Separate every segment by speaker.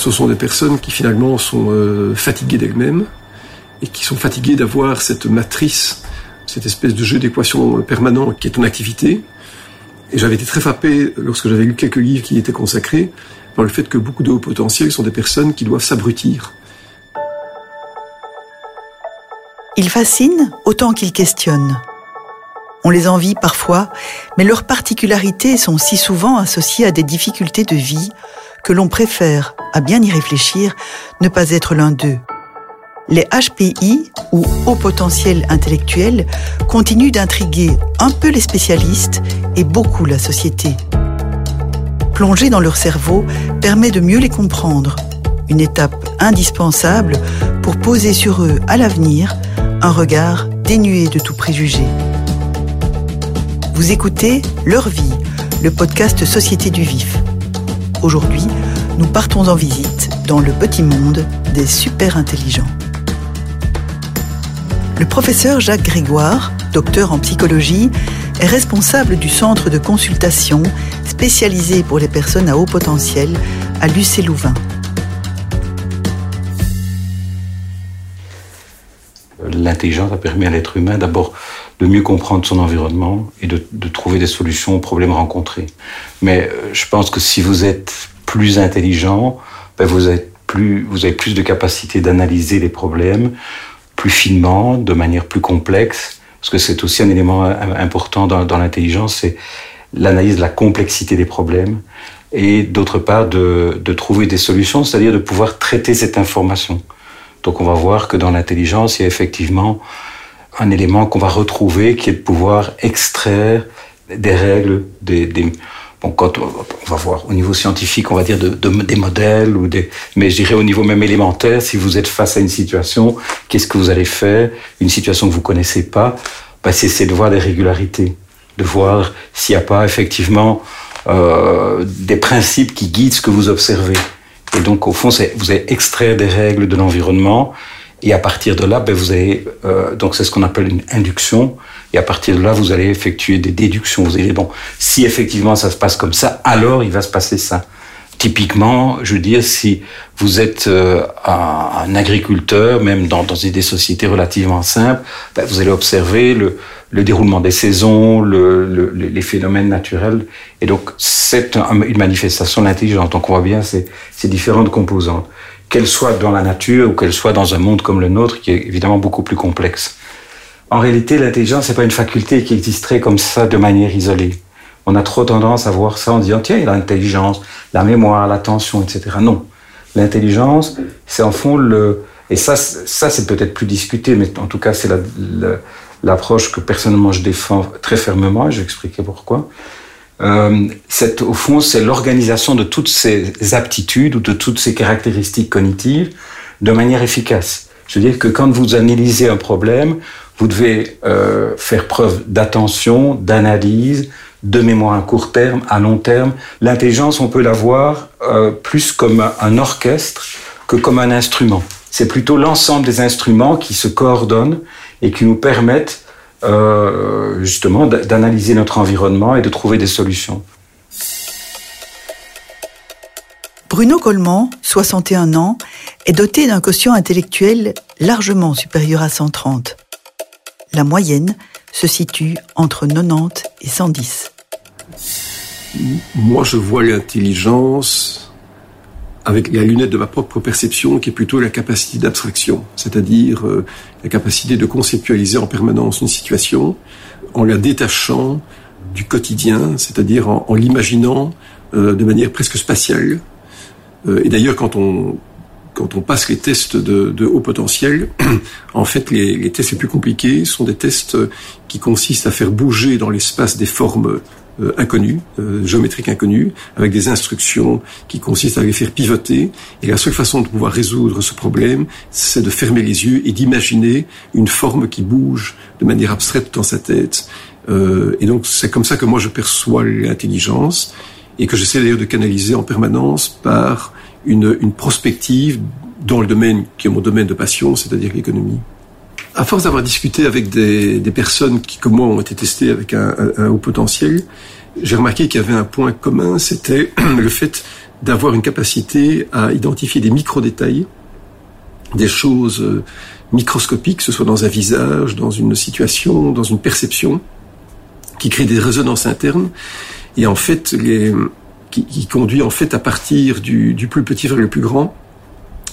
Speaker 1: ce sont des personnes qui finalement sont euh, fatiguées d'elles-mêmes et qui sont fatiguées d'avoir cette matrice, cette espèce de jeu d'équations permanent qui est une activité. Et j'avais été très frappé lorsque j'avais lu quelques livres qui y étaient consacrés par le fait que beaucoup de hauts potentiels sont des personnes qui doivent s'abrutir.
Speaker 2: Ils fascinent autant qu'ils questionnent. On les envie parfois, mais leurs particularités sont si souvent associées à des difficultés de vie que l'on préfère, à bien y réfléchir, ne pas être l'un d'eux. Les HPI, ou haut potentiel intellectuel, continuent d'intriguer un peu les spécialistes et beaucoup la société. Plonger dans leur cerveau permet de mieux les comprendre, une étape indispensable pour poser sur eux à l'avenir un regard dénué de tout préjugé. Vous écoutez Leur vie, le podcast Société du Vif. Aujourd'hui, nous partons en visite dans le petit monde des super intelligents. Le professeur Jacques Grégoire, docteur en psychologie, est responsable du centre de consultation spécialisé pour les personnes à haut potentiel à Lucé-Louvain.
Speaker 3: L'intelligence a permis à l'être humain d'abord de mieux comprendre son environnement et de, trouver des solutions aux problèmes rencontrés. Mais euh, je pense que si vous êtes plus intelligent, ben vous, avez plus de capacité d'analyser les problèmes plus finement, de manière plus complexe, parce que c'est aussi un élément important dans, l'intelligence, c'est l'analyse de la complexité des problèmes, et d'autre part de trouver des solutions, c'est-à-dire de pouvoir traiter cette information. Donc on va voir que dans l'intelligence, il y a effectivement un élément qu'on va retrouver qui est de pouvoir extraire des règles, des, des bon, quand on, va voir au niveau scientifique, on va dire de, de, des modèles ou des, mais je dirais au niveau même élémentaire, si vous êtes face à une situation, qu'est-ce que vous allez faire? Une situation que vous connaissez pas, bah, c'est de voir des régularités, de voir s'il n'y a pas effectivement euh, des principes qui guident ce que vous observez. Et donc, au fond, vous allez extraire des règles de l'environnement, et à partir de là, ben, vous avez, euh, donc c'est ce qu'on appelle une induction, et à partir de là, vous allez effectuer des déductions. Vous allez, bon, si effectivement ça se passe comme ça, alors il va se passer ça. Typiquement, je veux dire, si vous êtes euh, un, agriculteur, même dans, dans des sociétés relativement simples, ben, vous allez observer le, le déroulement des saisons, le, le, les phénomènes naturels. Et donc, c'est une manifestation de l'intelligence. On voit bien ces, ces différentes composantes, qu'elles soient dans la nature ou qu'elles soient dans un monde comme le nôtre, qui est évidemment beaucoup plus complexe. En réalité, l'intelligence, c'est pas une faculté qui existerait comme ça de manière isolée. On a trop tendance à voir ça en disant, tiens, il a l'intelligence, la mémoire, l'attention, etc. Non. L'intelligence, c'est en fond le, et ça, ça c'est peut-être plus discuté, mais en tout cas, c'est la, la l'approche que personnellement je défends très fermement, et je vais expliquer pourquoi. Euh, au fond, c'est l'organisation de toutes ces aptitudes ou de toutes ces caractéristiques cognitives de manière efficace. Je veux dire que quand vous analysez un problème, vous devez euh, faire preuve d'attention, d'analyse, de mémoire à court terme, à long terme. L'intelligence, on peut la voir euh, plus comme un orchestre que comme un instrument. C'est plutôt l'ensemble des instruments qui se coordonnent et qui nous permettent euh, justement d'analyser notre environnement et de trouver des solutions.
Speaker 2: Bruno Coleman, 61 ans, est doté d'un quotient intellectuel largement supérieur à 130. La moyenne se situe entre 90 et 110.
Speaker 1: Moi, je vois l'intelligence avec la lunette de ma propre perception, qui est plutôt la capacité d'abstraction, c'est-à-dire euh, la capacité de conceptualiser en permanence une situation en la détachant du quotidien, c'est-à-dire en, l'imaginant euh, de manière presque spatiale. Euh, et d'ailleurs, quand on quand on passe les tests de, haut potentiel, en fait, les, tests les plus compliqués sont des tests qui consistent à faire bouger dans l'espace des formes euh, inconnues, euh, géométriques inconnues, avec des instructions qui consistent à les faire pivoter. Et la seule façon de pouvoir résoudre ce problème, c'est de fermer les yeux et d'imaginer une forme qui bouge de manière abstraite dans sa tête. Euh, et donc, c'est comme ça que moi je perçois l'intelligence et que j'essaie d'ailleurs de canaliser en permanence par une, une prospective dans le domaine qui est mon domaine de passion, c'est-à-dire l'économie. À force d'avoir discuté avec des, personnes qui, comme moi, ont été testées avec un, haut potentiel, j'ai remarqué qu'il y avait un point commun, c'était le fait d'avoir une capacité à identifier des micro-détails, des choses euh, microscopiques, que ce soit dans un visage, dans une situation, dans une perception, qui crée des résonances internes, et en fait, qui, conduit en fait à partir du, du, plus petit vers le plus grand,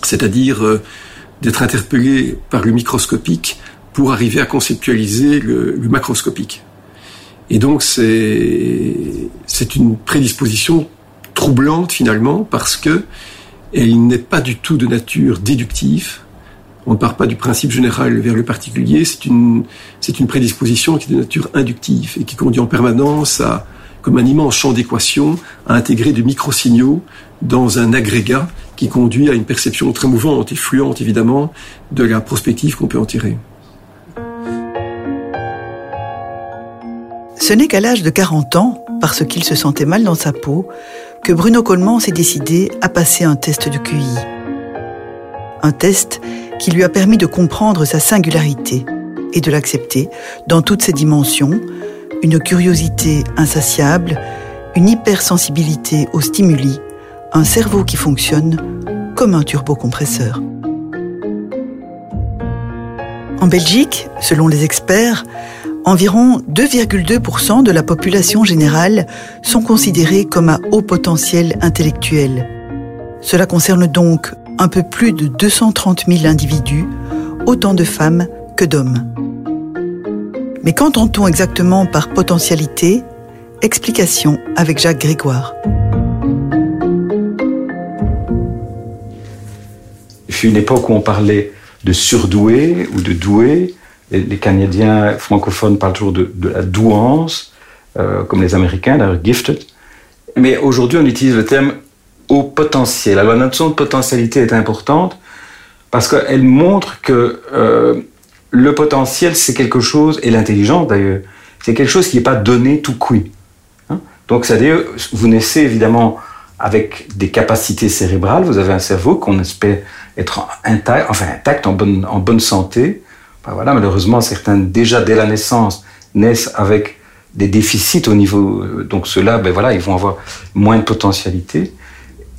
Speaker 1: c'est-à-dire euh, d'être interpellé par le microscopique pour arriver à conceptualiser le, macroscopique. Et donc c'est c'est une prédisposition troublante finalement parce que elle n'est pas du tout de nature déductive. On ne part pas du principe général vers le particulier. C'est une c'est une prédisposition qui est de nature inductive et qui conduit en permanence à comme un immense champ d'équation à intégrer de micro-signaux dans un agrégat qui conduit à une perception très mouvante et fluente évidemment de la prospective qu'on peut en tirer.
Speaker 2: Ce n'est qu'à l'âge de 40 ans, parce qu'il se sentait mal dans sa peau, que Bruno Coleman s'est décidé à passer un test de QI. Un test qui lui a permis de comprendre sa singularité et de l'accepter dans toutes ses dimensions, une curiosité insatiable, une hypersensibilité aux stimuli, un cerveau qui fonctionne comme un turbocompresseur. En Belgique, selon les experts, environ 2,2% de la population générale sont considérés comme à haut potentiel intellectuel. Cela concerne donc un peu plus de 230 000 individus, autant de femmes que d'hommes. Mais qu'entend-on exactement par potentialité? Explication avec Jacques Grégoire.
Speaker 3: Fut une époque où on parlait de surdoué ou de doué, les, Canadiens francophones parlent toujours de, la douance, euh, comme les Américains, d'ailleurs gifted. Mais aujourd'hui, on utilise le terme au potentiel. Alors la notion de potentialité est importante parce qu'elle montre que euh, le potentiel, c'est quelque chose, et l'intelligence d'ailleurs, c'est quelque chose qui n'est pas donné tout cuit. Hein Donc, c'est-à-dire, vous naissez évidemment avec des capacités cérébrales, vous avez un cerveau qu'on espère être intact, enfin intact, en bonne, santé, ben voilà, malheureusement, certains, déjà dès la naissance, naissent avec des déficits au niveau. Euh, donc, ceux-là, ben voilà, ils vont avoir moins de potentialité.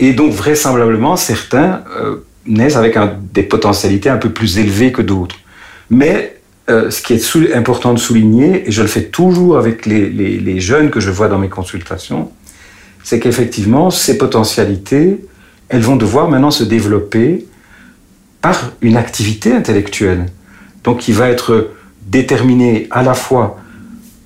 Speaker 3: Et donc, vraisemblablement, certains euh, naissent avec des potentialités un peu plus élevées que d'autres. Mais euh, ce qui est important de souligner, et je le fais toujours avec les jeunes que je vois dans mes consultations, c'est qu'effectivement, ces potentialités, elles vont devoir maintenant se développer par une activité intellectuelle donc qui va être déterminé à la fois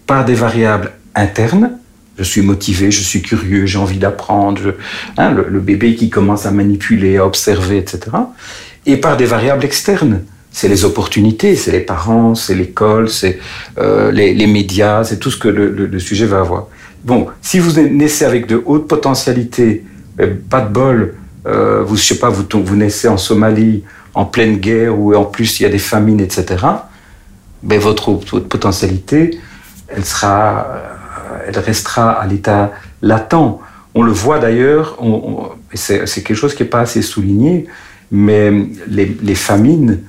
Speaker 3: par des variables internes, je suis motivé, je suis curieux, j'ai envie d'apprendre, hein, le, bébé qui commence à manipuler, à observer, etc. Et par des variables externes. C'est les opportunités, c'est les parents, c'est l'école, c'est euh, les, médias, c'est tout ce que le, sujet va avoir. Bon, si vous naissez avec de hautes potentialités, pas de bol, euh, vous, je sais pas, vous, vous naissez en Somalie, en pleine guerre où en plus il y a des famines, etc., ben votre, votre potentialité, elle, sera, euh, elle restera à l'état latent. On le voit d'ailleurs, c'est quelque chose qui n'est pas assez souligné, mais les, les, famines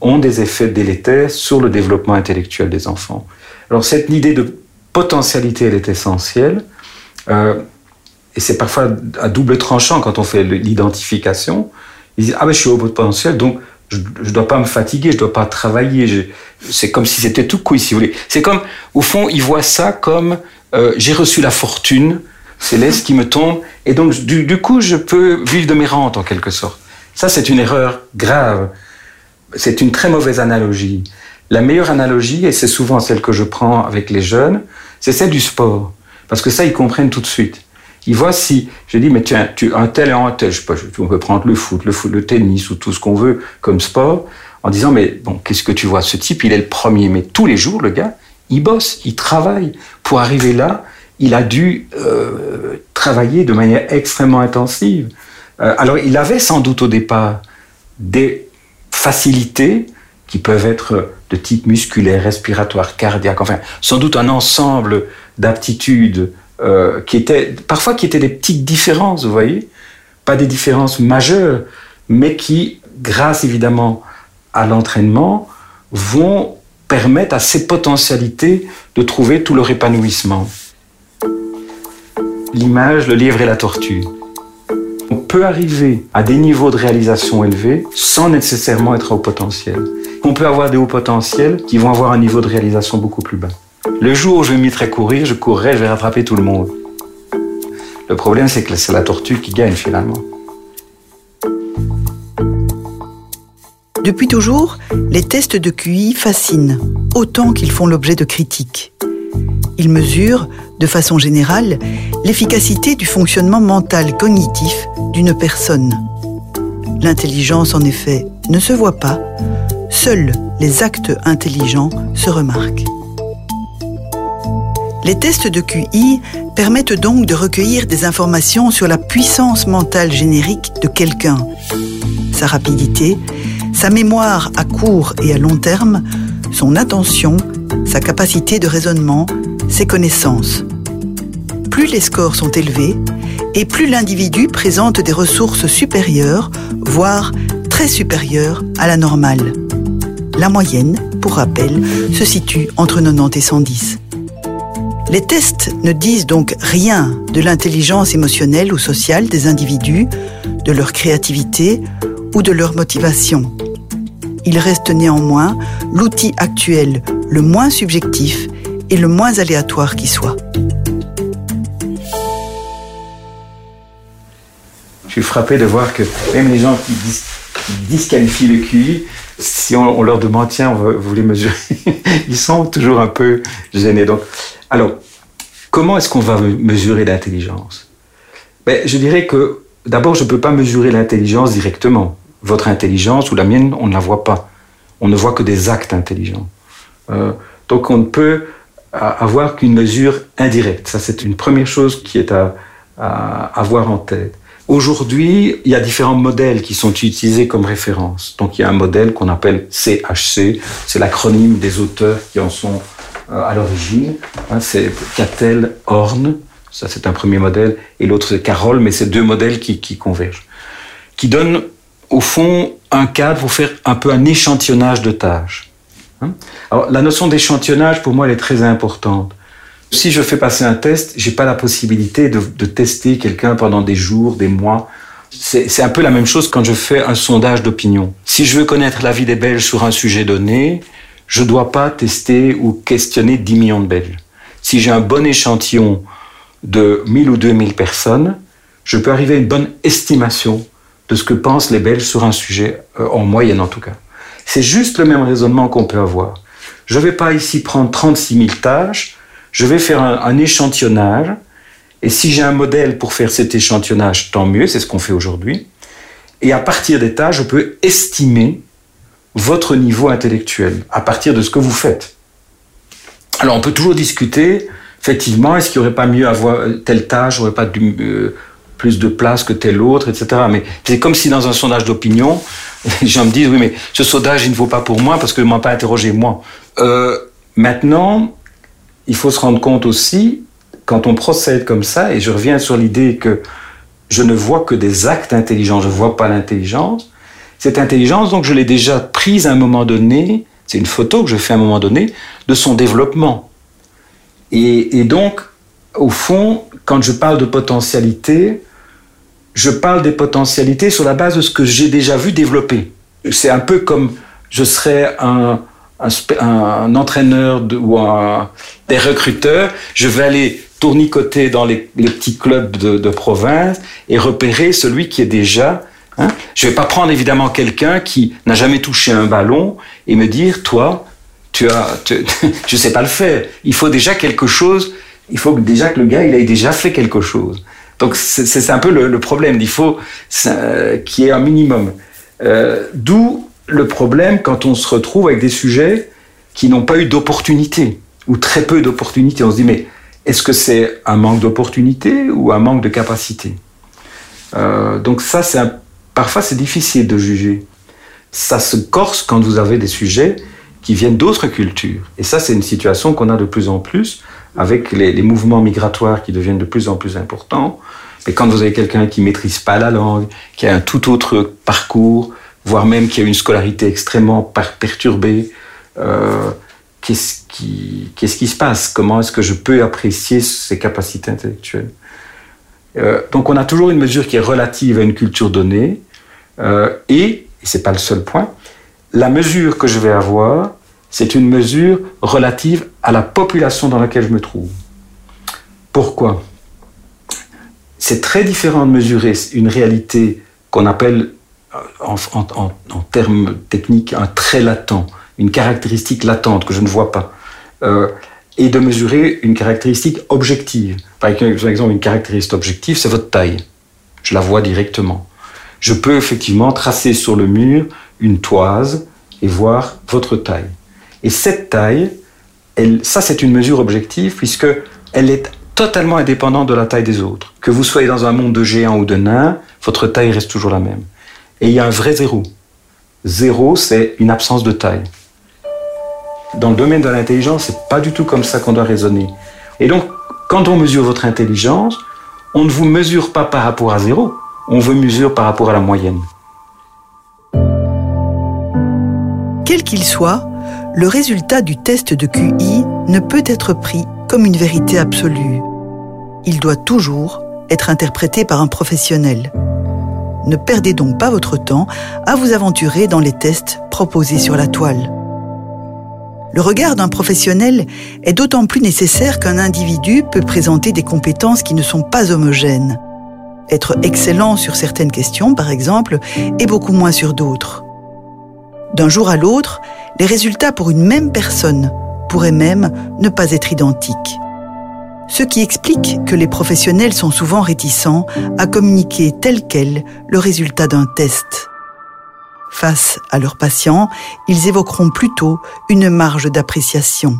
Speaker 3: ont des effets délétères sur le développement intellectuel des enfants. Alors cette idée de potentialité, elle est essentielle, euh, et c'est parfois à double tranchant quand on fait l'identification. Ils disent, ah ben je suis au potentiel, donc je ne dois pas me fatiguer, je ne dois pas travailler. C'est comme si c'était tout couille, si vous voulez. C'est comme, au fond, ils voient ça comme, euh, j'ai reçu la fortune céleste qui me tombe, et donc du, du, coup, je peux vivre de mes rentes, en quelque sorte. Ça, c'est une erreur grave. C'est une très mauvaise analogie. La meilleure analogie, et c'est souvent celle que je prends avec les jeunes, c'est celle du sport. Parce que ça, ils comprennent tout de suite. Il voit si, je dis, mais tiens, tu, un tel et un tel, je sais pas, on peut prendre le foot, le foot, le tennis ou tout ce qu'on veut comme sport, en disant, mais bon, qu'est-ce que tu vois? Ce type, il est le premier, mais tous les jours, le gars, il bosse, il travaille. Pour arriver là, il a dû euh, travailler de manière extrêmement intensive. Euh, alors, il avait sans doute au départ des facilités qui peuvent être de type musculaire, respiratoire, cardiaque, enfin, sans doute un ensemble d'aptitudes euh, qui étaient parfois qui étaient des petites différences, vous voyez, pas des différences majeures, mais qui, grâce évidemment à l'entraînement, vont permettre à ces potentialités de trouver tout leur épanouissement. L'image, le livre et la tortue. Peut arriver à des niveaux de réalisation élevés sans nécessairement être au potentiel. On peut avoir des hauts potentiels qui vont avoir un niveau de réalisation beaucoup plus bas. Le jour où je mettrai à courir, je courrai, je vais rattraper tout le monde. Le problème, c'est que c'est la tortue qui gagne finalement.
Speaker 2: Depuis toujours, les tests de QI fascinent, autant qu'ils font l'objet de critiques. Ils mesurent, de façon générale, l'efficacité du fonctionnement mental cognitif d'une personne. L'intelligence, en effet, ne se voit pas, seuls les actes intelligents se remarquent. Les tests de QI permettent donc de recueillir des informations sur la puissance mentale générique de quelqu'un, sa rapidité, sa mémoire à court et à long terme, son attention, sa capacité de raisonnement, ses connaissances. Plus les scores sont élevés, et plus l'individu présente des ressources supérieures, voire très supérieures à la normale. La moyenne, pour rappel, se situe entre 90 et 110. Les tests ne disent donc rien de l'intelligence émotionnelle ou sociale des individus, de leur créativité ou de leur motivation. Ils restent néanmoins l'outil actuel le moins subjectif le moins aléatoire qui soit.
Speaker 3: Je suis frappé de voir que même les gens qui, disqualifient le QI, si on, leur demande, tiens, vous les mesurer, ils sont toujours un peu gênés. Donc, alors, comment est-ce qu'on va mesurer l'intelligence? Ben, Je dirais que d'abord, je ne peux pas mesurer l'intelligence directement. Votre intelligence ou la mienne, on ne la voit pas. On ne voit que des actes intelligents. Euh, donc, on ne peut avoir qu'une mesure indirecte. Ça, c'est une première chose qui est à, à avoir en tête. Aujourd'hui, il y a différents modèles qui sont utilisés comme référence. Donc, il y a un modèle qu'on appelle CHC, c'est l'acronyme des auteurs qui en sont euh, à l'origine. Hein, c'est Cattell, Horn, ça c'est un premier modèle, et l'autre c'est Carroll, mais c'est deux modèles qui, qui convergent, qui donnent au fond un cadre pour faire un peu un échantillonnage de tâches. Hein? Alors, la notion d'échantillonnage, pour moi, elle est très importante. Si je fais passer un test, j'ai pas la possibilité de, de tester quelqu'un pendant des jours, des mois. C'est un peu la même chose quand je fais un sondage d'opinion. Si je veux connaître l'avis des Belges sur un sujet donné, je ne dois pas tester ou questionner 10 millions de Belges. Si j'ai un bon échantillon de 1000 ou 2000 personnes, je peux arriver à une bonne estimation de ce que pensent les Belges sur un sujet, euh, en moyenne en tout cas. C'est juste le même raisonnement qu'on peut avoir. Je ne vais pas ici prendre 36 000 tâches, je vais faire un, échantillonnage, et si j'ai un modèle pour faire cet échantillonnage, tant mieux, c'est ce qu'on fait aujourd'hui. Et à partir des tâches, je peux estimer votre niveau intellectuel à partir de ce que vous faites. Alors on peut toujours discuter, effectivement, est-ce qu'il n'y aurait pas mieux avoir telle tâche, aurait pas du, euh, plus de place que telle autre, etc. Mais c'est comme si dans un sondage d'opinion, les gens me disent, oui, mais ce sondage, il ne vaut pas pour moi parce que ne m'a pas interrogé moi. Euh, maintenant, il faut se rendre compte aussi, quand on procède comme ça, et je reviens sur l'idée que je ne vois que des actes intelligents, je ne vois pas l'intelligence, cette intelligence, donc, je l'ai déjà prise à un moment donné, c'est une photo que je fais à un moment donné, de son développement. Et, donc, au fond, quand je parle de potentialité, je parle des potentialités sur la base de ce que j'ai déjà vu développer. C'est un peu comme je serais un, entraîneur ou un, des recruteurs, je vais aller tournicoter dans les, petits clubs de, province et repérer celui qui est déjà Hein je ne vais pas prendre évidemment quelqu'un qui n'a jamais touché un ballon et me dire, toi, tu as, je sais pas le faire. Il faut déjà quelque chose. Il faut déjà que le gars, il ait déjà fait quelque chose. Donc c'est un peu le, problème. Il faut euh, qu'il y ait un minimum. Euh, D'où le problème quand on se retrouve avec des sujets qui n'ont pas eu d'opportunité ou très peu d'opportunités. On se dit mais est-ce que c'est un manque d'opportunité ou un manque de capacité? Euh, Donc ça c'est parfois c'est difficile de juger. Ça se corse quand vous avez des sujets qui viennent d'autres cultures. Et ça, c'est une situation qu'on a de plus en plus avec les, mouvements migratoires qui deviennent de plus en plus importants. Mais quand vous avez quelqu'un qui maîtrise pas la langue, qui a un tout autre parcours, voire même qui a une scolarité extrêmement perturbée, euh, qu'est-ce qui, se passe? Comment est-ce que je peux apprécier ses capacités intellectuelles? Euh, donc on a toujours une mesure qui est relative à une culture donnée, euh, et, et c'est pas le seul point, la mesure que je vais avoir, c'est une mesure relative à la population dans laquelle je me trouve. Pourquoi? C'est très différent de mesurer une réalité qu'on appelle euh, en, termes techniques un trait latent, une caractéristique latente que je ne vois pas, euh, et de mesurer une caractéristique objective. Par exemple, une caractéristique objective, c'est votre taille. Je la vois directement. Je peux effectivement tracer sur le mur une toise et voir votre taille. Et cette taille, ça c'est une mesure objective puisque elle est totalement indépendante de la taille des autres. Que vous soyez dans un monde de géants ou de nains, votre taille reste toujours la même. Et il y a un vrai zéro. Zéro, c'est une absence de taille. Dans le domaine de l'intelligence, c'est pas du tout comme ça qu'on doit raisonner. Et donc, quand on mesure votre intelligence, on ne vous mesure pas par rapport à zéro, on vous mesure par rapport à la moyenne.
Speaker 2: Quel qu'il soit, le résultat du test de QI ne peut être pris comme une vérité absolue. Il doit toujours être interprété par un professionnel. Ne perdez donc pas votre temps à vous aventurer dans les tests proposés sur la toile. Le regard d'un professionnel est d'autant plus nécessaire qu'un individu peut présenter des compétences qui ne sont pas homogènes. Être excellent sur certaines questions, par exemple, et beaucoup moins sur d'autres. D'un jour à l'autre, les résultats pour une même personne pourraient même ne pas être identiques. Ce qui explique que les professionnels sont souvent réticents à communiquer tel quel le résultat d'un test. Face à leurs patients, ils évoqueront plutôt une marge d'appréciation.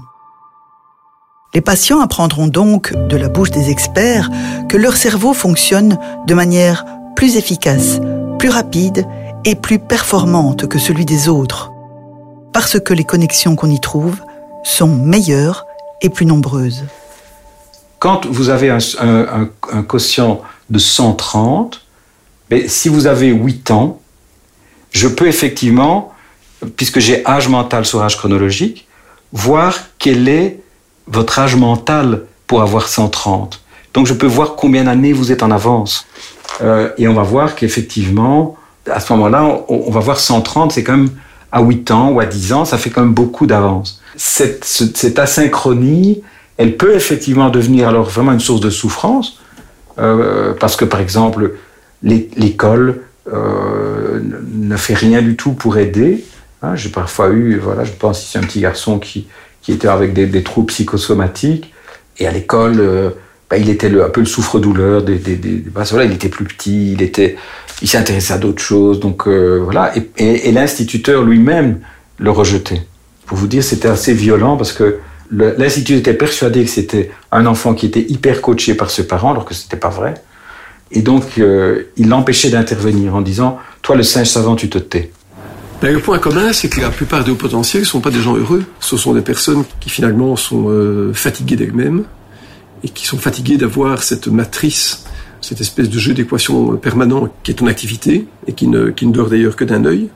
Speaker 2: Les patients apprendront donc de la bouche des experts que leur cerveau fonctionne de manière plus efficace, plus rapide et plus performante que celui des autres, parce que les connexions qu'on y trouve sont meilleures et plus nombreuses.
Speaker 3: Quand vous avez un, quotient de 130, mais si vous avez 8 ans, je peux effectivement, puisque j'ai âge mental sur âge chronologique, voir quel est votre âge mental pour avoir 130. Donc je peux voir combien d'années vous êtes en avance. Euh, et on va voir qu'effectivement, à ce moment-là, on, va voir 130, c'est quand même à 8 ans ou à 10 ans, ça fait quand même beaucoup d'avance. Cette, asynchronie, elle peut effectivement devenir alors vraiment une source de souffrance, euh, parce que par exemple, l'école euh, ne fait rien du tout pour aider. Hein, J'ai parfois eu, voilà, je pense ici un petit garçon qui, était avec des, des troubles psychosomatiques, et à l'école, euh, bah, il était le, un peu le souffre-douleur des, des, voilà, il était plus petit, il était, il s'intéressait à d'autres choses, donc euh, voilà. Et, l'instituteur lui-même le rejetait. Pour vous dire, c'était assez violent parce que l'instituteur était persuadé que c'était un enfant qui était hyper coaché par ses parents, alors que c'était pas vrai. Et donc, euh, il l'empêchait d'intervenir en disant Toi, le singe savant, tu te tais.
Speaker 1: Le point commun, c'est que la plupart des hauts potentiels ne sont pas des gens heureux. Ce sont des personnes qui finalement sont euh, fatiguées d'elles-mêmes et qui sont fatiguées d'avoir cette matrice cette espèce de jeu d'équations permanent qui est en activité et qui ne, qui ne dort d'ailleurs que d'un œil.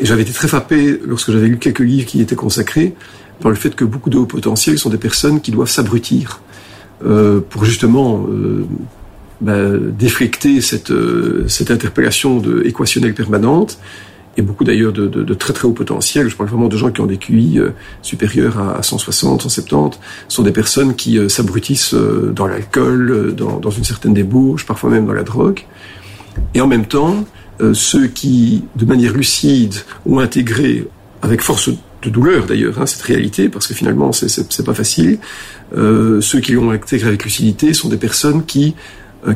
Speaker 1: Et j'avais été très frappé lorsque j'avais lu quelques livres qui étaient consacrés par le fait que beaucoup de hauts potentiels sont des personnes qui doivent s'abrutir euh, pour justement euh, bah, déflecter cette, euh, cette interpellation de équationnelle permanente et beaucoup d'ailleurs de, très très haut potentiel. Je parle vraiment de gens qui ont des QI euh, supérieurs à 160, 170. Ce sont des personnes qui euh, s'abrutissent euh, dans l'alcool, dans, une certaine débauche, parfois même dans la drogue. Et en même temps, ceux qui, de manière lucide, ont intégré, avec force de douleur d'ailleurs, hein, cette réalité, parce que finalement c'est pas facile, ceux qui l'ont intégré avec lucidité sont des personnes qui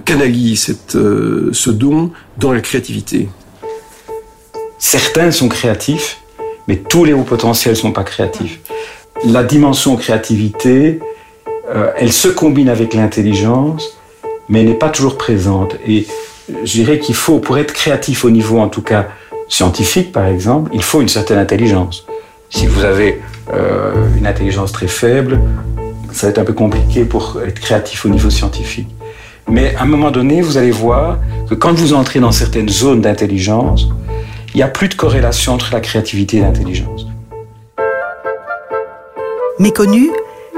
Speaker 1: canalisent ce don dans la créativité.
Speaker 3: Certains sont créatifs, mais tous les hauts potentiels ne sont pas créatifs. La dimension créativité, euh, elle se combine avec l'intelligence, mais n'est pas toujours présente. Et je dirais qu'il faut, pour être créatif au niveau, en tout cas scientifique par exemple, il faut une certaine intelligence. Si vous avez euh, une intelligence très faible, ça va être un peu compliqué pour être créatif au niveau scientifique. Mais à un moment donné, vous allez voir que quand vous entrez dans certaines zones d'intelligence, il n'y a plus de corrélation entre la créativité et l'intelligence.
Speaker 2: Méconnus,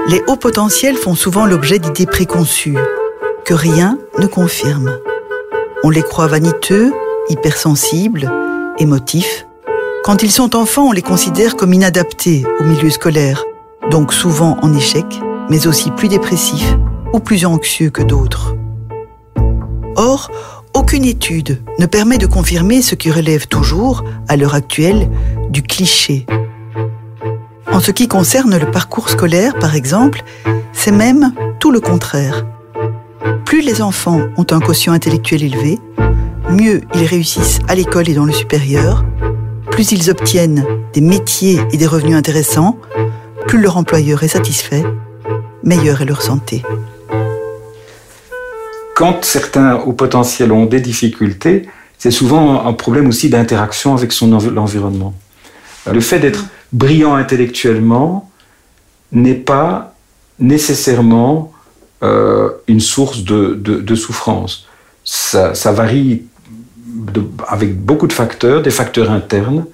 Speaker 2: les hauts potentiels font souvent l'objet d'idées préconçues. que rien ne confirme. On les croit vaniteux, hypersensibles, émotifs. Quand ils sont enfants, on les considère comme inadaptés au milieu scolaire, donc souvent en échec, mais aussi plus dépressifs ou plus anxieux que d'autres. Or, aucune étude ne permet de confirmer ce qui relève toujours, à l'heure actuelle, du cliché. En ce qui concerne le parcours scolaire, par exemple, c'est même tout le contraire. Plus les enfants ont un quotient intellectuel élevé, mieux ils réussissent à l'école et dans le supérieur, plus ils obtiennent des métiers et des revenus intéressants, plus leur employeur est satisfait, meilleure est leur santé
Speaker 3: quand certains hauts potentiels ont des difficultés, c'est souvent un problème aussi d'interaction avec son environnement. Le fait d'être brillant intellectuellement n'est pas nécessairement euh, une source de, souffrance. Ça, varie avec beaucoup de facteurs, des facteurs internes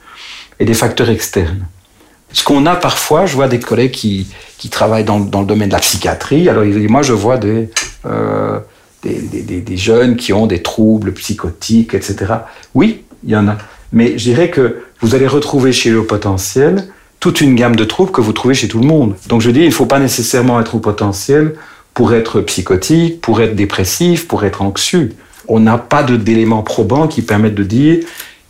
Speaker 3: et des facteurs externes. Ce qu'on a parfois, je vois des collègues qui, travaillent dans, le domaine de la psychiatrie, alors moi je vois des, euh, des, jeunes qui ont des troubles psychotiques, etc. Oui, il y en a. Mais je dirais que vous allez retrouver chez le potentiel toute une gamme de troubles que vous trouvez chez tout le monde. Donc je dis, il ne faut pas nécessairement être au potentiel pour être psychotique, pour être dépressif, pour être anxieux. On n'a pas d'éléments probants qui permettent de dire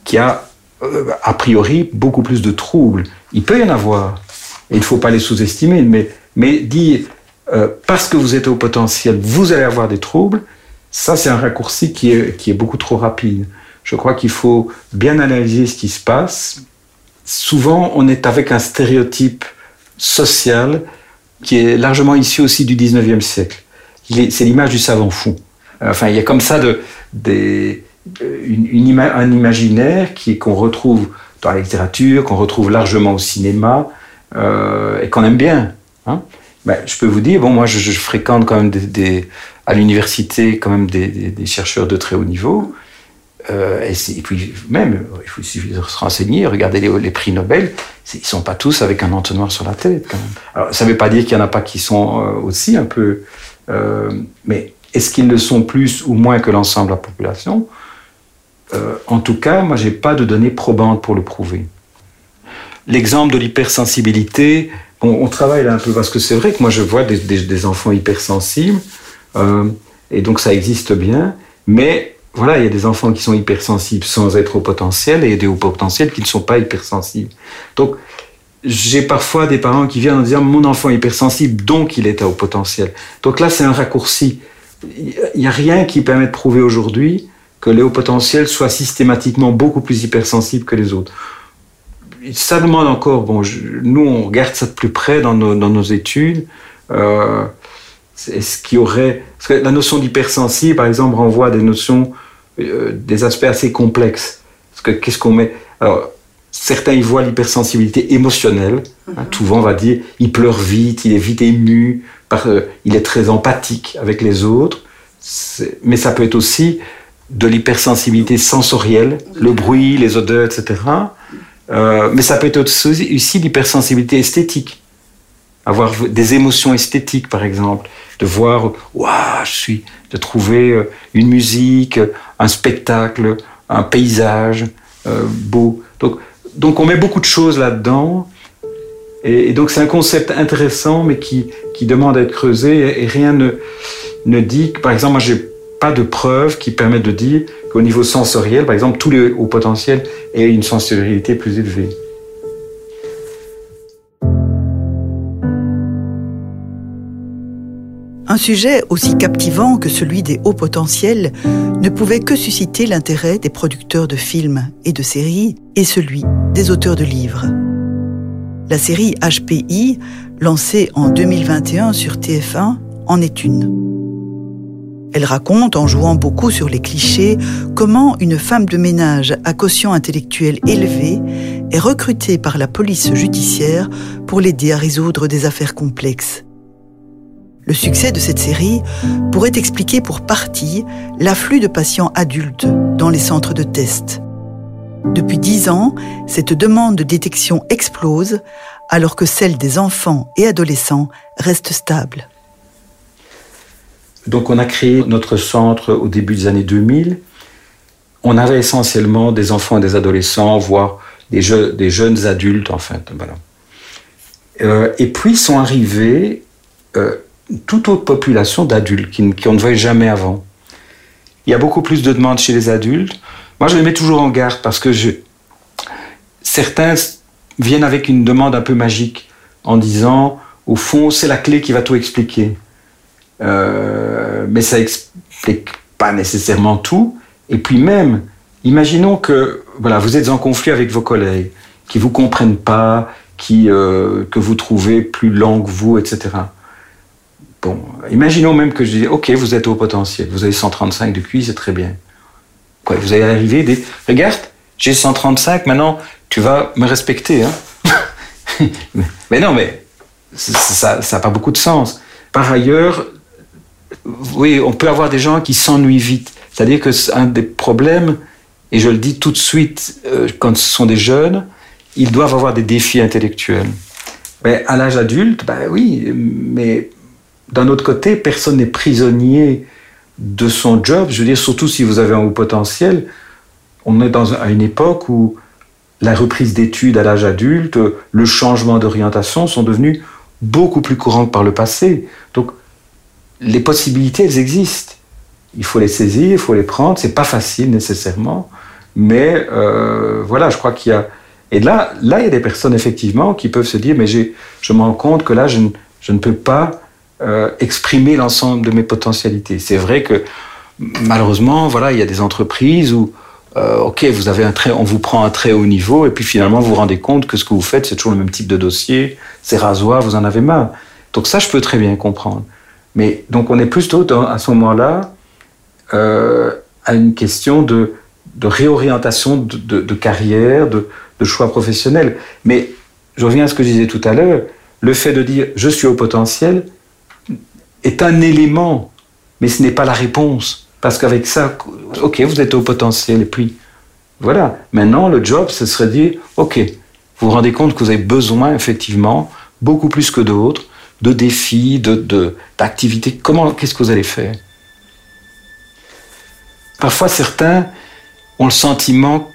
Speaker 3: qu'il y a euh, a priori beaucoup plus de troubles. Il peut y en avoir. Et il ne faut pas les sous-estimer. Mais, mais dire euh, parce que vous êtes au potentiel, vous allez avoir des troubles, ça c'est un raccourci qui est, beaucoup trop rapide. Je crois qu'il faut bien analyser ce qui se passe. Souvent, on est avec un stéréotype social qui est largement issu aussi du 19e siècle. C'est l'image du savant fou. Enfin, il y a comme ça de, des, une, un imaginaire qu'on retrouve dans la littérature, qu'on retrouve largement au cinéma euh, et qu'on aime bien. Hein ben, je peux vous dire, bon, moi, je, fréquente quand même à l'université quand même des, chercheurs de très haut niveau. Euh, et, puis même, il faut se renseigner, regarder les, prix Nobel, ils sont pas tous avec un entonnoir sur la tête quand même. Alors, ça ne veut pas dire qu'il y en a pas qui sont euh, aussi un peu, euh, mais est-ce qu'ils le sont plus ou moins que l'ensemble de la population? En tout cas, moi, j'ai pas de données probantes pour le prouver. L'exemple de l'hypersensibilité, on, travaille là un peu parce que c'est vrai que moi je vois des, enfants hypersensibles euh, et donc ça existe bien, mais voilà, il y a des enfants qui sont hypersensibles sans être au potentiel et des hauts potentiels qui ne sont pas hypersensibles. Donc j'ai parfois des parents qui viennent en disant mon enfant est hypersensible donc il est à haut potentiel. Donc là c'est un raccourci. Il n'y a rien qui permet de prouver aujourd'hui que les hauts potentiels soient systématiquement beaucoup plus hypersensibles que les autres ça demande encore, bon, nous on regarde ça de plus près dans nos, dans nos études. Euh, ce qui aurait. Parce que la notion d'hypersensible, par exemple, renvoie à des notions, euh, des aspects assez complexes. Parce que qu'est-ce qu'on met? Alors, certains y voient l'hypersensibilité émotionnelle. Hein, mhm. souvent, on va dire il pleure vite, il est vite ému, par, euh, il est très empathique avec les autres. Mais ça peut être aussi de l'hypersensibilité sensorielle, le bruit, les odeurs, etc. Euh, mais ça peut être aussi l'hypersensibilité esthétique. Avoir des émotions esthétiques, par exemple. De voir, waouh, je suis, de trouver euh, une musique, un spectacle, un paysage euh, beau. Donc, donc on met beaucoup de choses là-dedans. Et, donc c'est un concept intéressant, mais qui, qui demande à être creusé. Et, rien ne, ne dit que, par exemple, moi j'ai pas de preuves qui permettent de dire qu'au niveau sensoriel, par exemple, tous les hauts potentiels aient une sensibilité plus élevée.
Speaker 2: Un sujet aussi captivant que celui des hauts potentiels ne pouvait que susciter l'intérêt des producteurs de films et de séries et celui des auteurs de livres. La série HPI, lancée en 2021 sur TF1, en est une. Elle raconte, en jouant beaucoup sur les clichés, comment une femme de ménage à quotient intellectuel élevé est recrutée par la police judiciaire pour l'aider à résoudre des affaires complexes. Le succès de cette série pourrait expliquer pour partie l'afflux de patients adultes dans les centres de test. Depuis dix ans, cette demande de détection explose alors que celle des enfants et adolescents reste stable.
Speaker 3: Donc on a créé notre centre au début des années 2000. On avait essentiellement des enfants et des adolescents, voire des, jeunes adultes en fait. Euh, et puis sont arrivés euh, toute autre population d'adultes qu'on ne voyait jamais avant. Il y a beaucoup plus de demandes chez les adultes. Moi, je les mets toujours en garde parce que je... certains viennent avec une demande un peu magique en disant, au fond, c'est la clé qui va tout expliquer. Euh, mais ça explique pas nécessairement tout. Et puis même, imaginons que voilà, vous êtes en conflit avec vos collègues, qui vous comprennent pas, qui euh, que vous trouvez plus lent que vous, etc. Bon, imaginons même que je dis, ok, vous êtes au potentiel, vous avez 135 de QI, c'est très bien. Quoi, vous allez arriver, des, regarde, j'ai 135, maintenant tu vas me respecter. Hein mais non, mais ça n'a pas beaucoup de sens. Par ailleurs, oui, on peut avoir des gens qui s'ennuient vite. C'est-à-dire que un des problèmes, et je le dis tout de suite, euh, quand ce sont des jeunes, ils doivent avoir des défis intellectuels. Mais à l'âge adulte, ben oui, mais d'un autre côté, personne n'est prisonnier de son job. Je veux dire, surtout si vous avez un haut potentiel, on est dans, à une époque où la reprise d'études à l'âge adulte, le changement d'orientation sont devenus beaucoup plus courants que par le passé. Donc, les possibilités, elles existent. Il faut les saisir, il faut les prendre. C'est pas facile nécessairement, mais euh, voilà, je crois qu'il y a. Et là, là, il y a des personnes effectivement qui peuvent se dire, mais je me rends compte que là, je ne peux pas euh, exprimer l'ensemble de mes potentialités. C'est vrai que malheureusement, voilà, il y a des entreprises où, euh, ok, vous avez un très, on vous prend un très haut niveau, et puis finalement vous vous rendez compte que ce que vous faites, c'est toujours le même type de dossier, c'est rasoir, vous en avez marre. Donc ça, je peux très bien comprendre. Mais donc on est plutôt à ce moment-là euh, à une question de, réorientation de, de, carrière, de, choix professionnel. Mais je reviens à ce que je disais tout à l'heure, le fait de dire je suis au potentiel, est un élément, mais ce n'est pas la réponse. Parce qu'avec ça, ok, vous êtes au potentiel, et puis voilà. Maintenant, le job, ce serait de dire, ok, vous vous rendez compte que vous avez besoin, effectivement, beaucoup plus que d'autres, de défis, de d'activités. Comment, qu'est-ce que vous allez faire? Parfois, certains ont le sentiment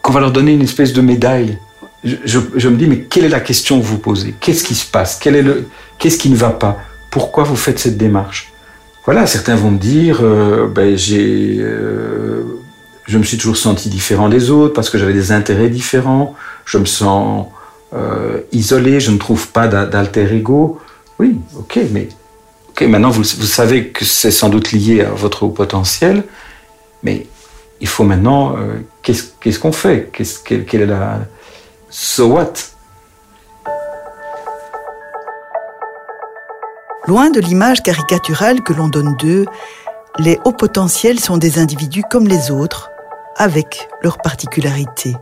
Speaker 3: qu'on va leur donner une espèce de médaille. Je, me dis, mais quelle est la question que vous posez? Qu'est-ce qui se passe? Qu'est-ce qui ne va pas? Pourquoi vous faites cette démarche? Voilà, certains vont me dire, euh, ben, j'ai, euh, je me suis toujours senti différent des autres parce que j'avais des intérêts différents, je me sens euh, isolé, je ne trouve pas d'alter ego. Oui, ok, mais ok, maintenant vous, savez que c'est sans doute lié à votre haut potentiel, mais il faut maintenant, euh, qu'est-ce qu'on fait? Quelle est la... So what?
Speaker 2: Loin de l'image caricaturale que l'on donne d'eux, les hauts potentiels sont des individus comme les autres, avec leurs particularités.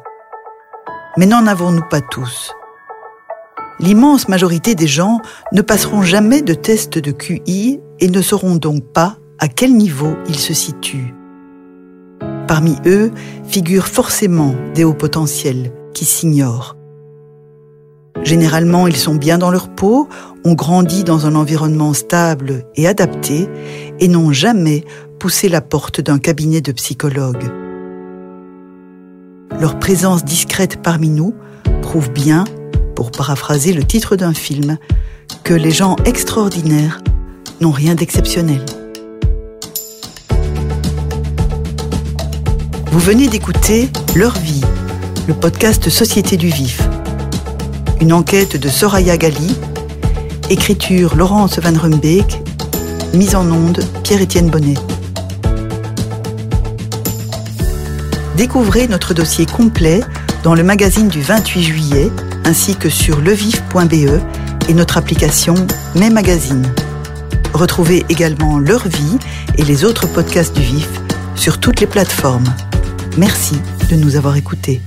Speaker 2: Mais n'en avons-nous pas tous L'immense majorité des gens ne passeront jamais de test de QI et ne sauront donc pas à quel niveau ils se situent. Parmi eux figurent forcément des hauts potentiels qui s'ignorent. Généralement, ils sont bien dans leur peau, ont grandi dans un environnement stable et adapté et n'ont jamais poussé la porte d'un cabinet de psychologue. Leur présence discrète parmi nous prouve bien, pour paraphraser le titre d'un film, que les gens extraordinaires n'ont rien d'exceptionnel. Vous venez d'écouter Leur vie, le podcast Société du Vif une enquête de Soraya Gali, écriture Laurence Van Rumbeek, mise en onde Pierre-Étienne Bonnet. Découvrez notre dossier complet dans le magazine du 28 juillet ainsi que sur levif.be et notre application Mes Magazines. Retrouvez également Leur vie et les autres podcasts du Vif sur toutes les plateformes. Merci de nous avoir écoutés.